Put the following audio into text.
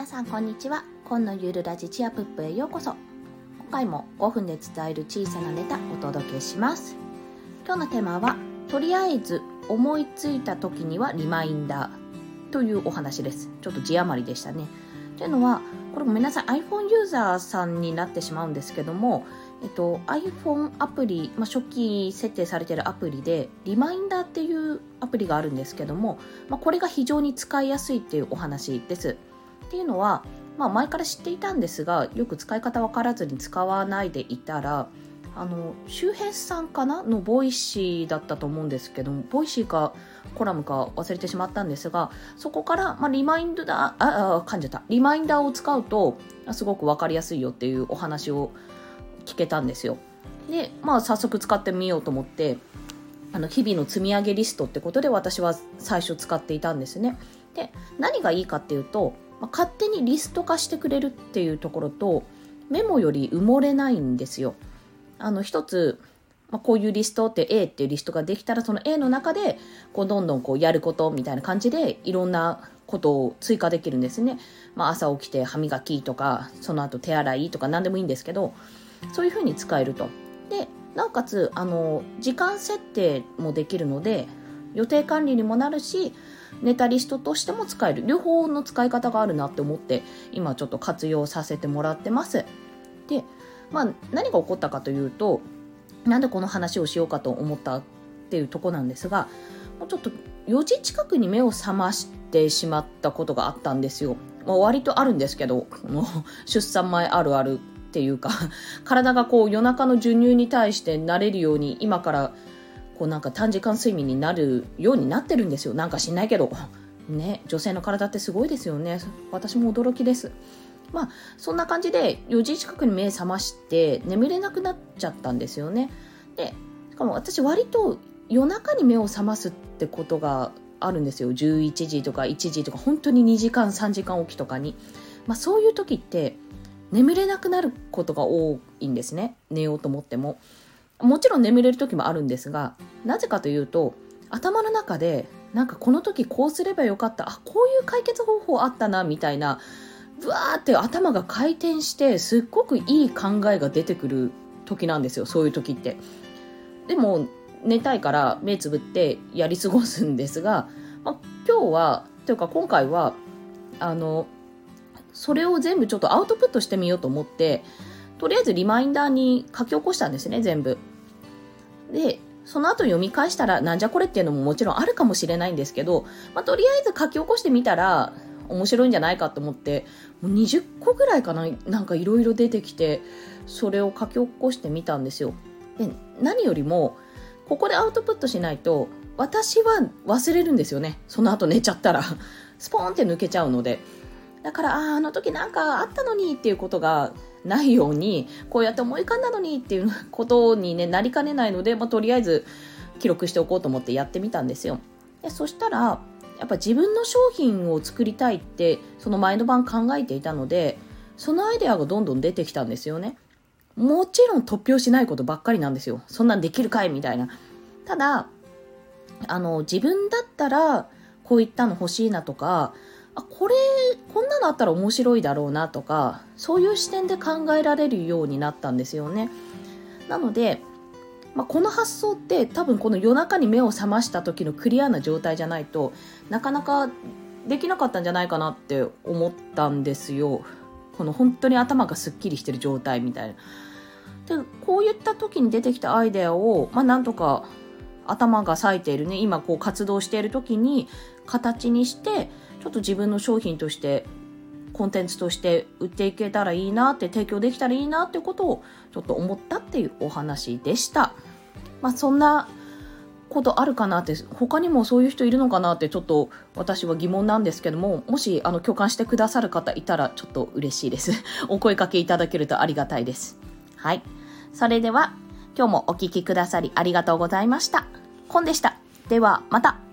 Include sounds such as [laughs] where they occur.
皆さんこんにちは。今のゆるラジチアプップへようこそ。今回も5分で伝える小さなネタお届けします。今日のテーマはとりあえず思いついた時にはリマインダー。というお話です。ちょっと字余りでしたね。というのはこれごめんなさい iPhone ユーザーさんになってしまうんですけどもえっと、iPhone アプリ、まあ、初期設定されているアプリで、リマインダーっていうアプリがあるんですけども、まあ、これが非常に使いやすいっていうお話です。っていうのは、まあ、前から知っていたんですが、よく使い方分からずに使わないでいたら、あの周平さんかな？のボイシーだったと思うんですけどボイシーかコラムか忘れてしまったんですがそこから、まあ、リマインダーああ噛んじゃったリマインダーを使うとすごく分かりやすいよっていうお話を聞けたんですよ。で、まあ早速使ってみようと思って、あの日々の積み上げリストってことで私は最初使っていたんですね。で、何がいいかっていうと、まあ、勝手にリスト化してくれるっていうところと、メモより埋もれないんですよ。あの、一つ、まあ、こういうリストって A っていうリストができたら、その A の中で、こう、どんどんこう、やることみたいな感じで、いろんなことを追加できるんですね。まあ、朝起きて歯磨きとか、その後手洗いとか何でもいいんですけど、そういうふうに使えると。で、なおかつ、あの、時間設定もできるので、予定管理にもなるし、ネタリストとしても使える。両方の使い方があるなって思って、今ちょっと活用させてもらってます。で、まあ、何が起こったかというと、なんでこの話をしようかと思ったっていうとこなんですが、もうちょっと4時近くに目を覚ましてしまったことがあったんですよ。まあ、割とあるんですけど、もう出産前あるあるっていうか体がこう夜中の授乳に対して慣れるように今からこうなんか短時間睡眠になるようになってるんですよ。なんか知んないけど。ね女性の体ってすごいですよね。私も驚きです。まあそんな感じで4時近くに目覚まして眠れなくなっちゃったんですよね。でしかも私割と夜中に目を覚ますってことがあるんですよ。11時とか1時とか本当に2時間3時間起きとかに、まあ、そういう時って眠れなくなることが多いんですね。寝ようと思っても。もちろん眠れる時もあるんですがなぜかというと頭の中でなんかこの時こうすればよかったあこういう解決方法あったなみたいなブワーって頭が回転してすっごくいい考えが出てくる時なんですよそういう時って。でも寝たいから目つぶってやり過ごすんですが、ま、今日はというか今回はあのそれを全部ちょっとアウトプットしてみようと思って、とりあえずリマインダーに書き起こしたんですね、全部。で、その後読み返したらなんじゃこれっていうのももちろんあるかもしれないんですけど、まあ、とりあえず書き起こしてみたら面白いんじゃないかと思って、もう20個ぐらいかな、なんかいろいろ出てきて、それを書き起こしてみたんですよ。で、何よりも、ここでアウトプットしないと、私は忘れるんですよね。その後寝ちゃったら。スポーンって抜けちゃうので。だから、ああ、あの時なんかあったのにっていうことがないように、こうやって思い浮かんだのにっていう [laughs] ことに、ね、なりかねないので、まあ、とりあえず記録しておこうと思ってやってみたんですよ。でそしたら、やっぱ自分の商品を作りたいって、その前の晩考えていたので、そのアイデアがどんどん出てきたんですよね。もちろん突拍しないことばっかりなんですよ。そんなんできるかいみたいな。ただ、あの、自分だったら、こういったの欲しいなとか、あこれこんなのあったら面白いだろうなとかそういう視点で考えられるようになったんですよね。なので、まあ、この発想って多分この夜中に目を覚ました時のクリアな状態じゃないとなかなかできなかったんじゃないかなって思ったんですよ。この本当に頭がすっきりしてる状態みたいな。でこういった時に出てきたアイデアを、まあ、なんとか頭が冴えているね今こう活動している時に形にしてちょっと自分の商品としてコンテンツとして売っていけたらいいなって提供できたらいいなってことをちょっと思ったっていうお話でした。まあそんなことあるかなって他にもそういう人いるのかなってちょっと私は疑問なんですけどももしあの共感してくださる方いたらちょっと嬉しいです。[laughs] お声かけいただけるとありがたいです。はい。それでは今日もお聴きくださりありがとうございました。コンでした。ではまた。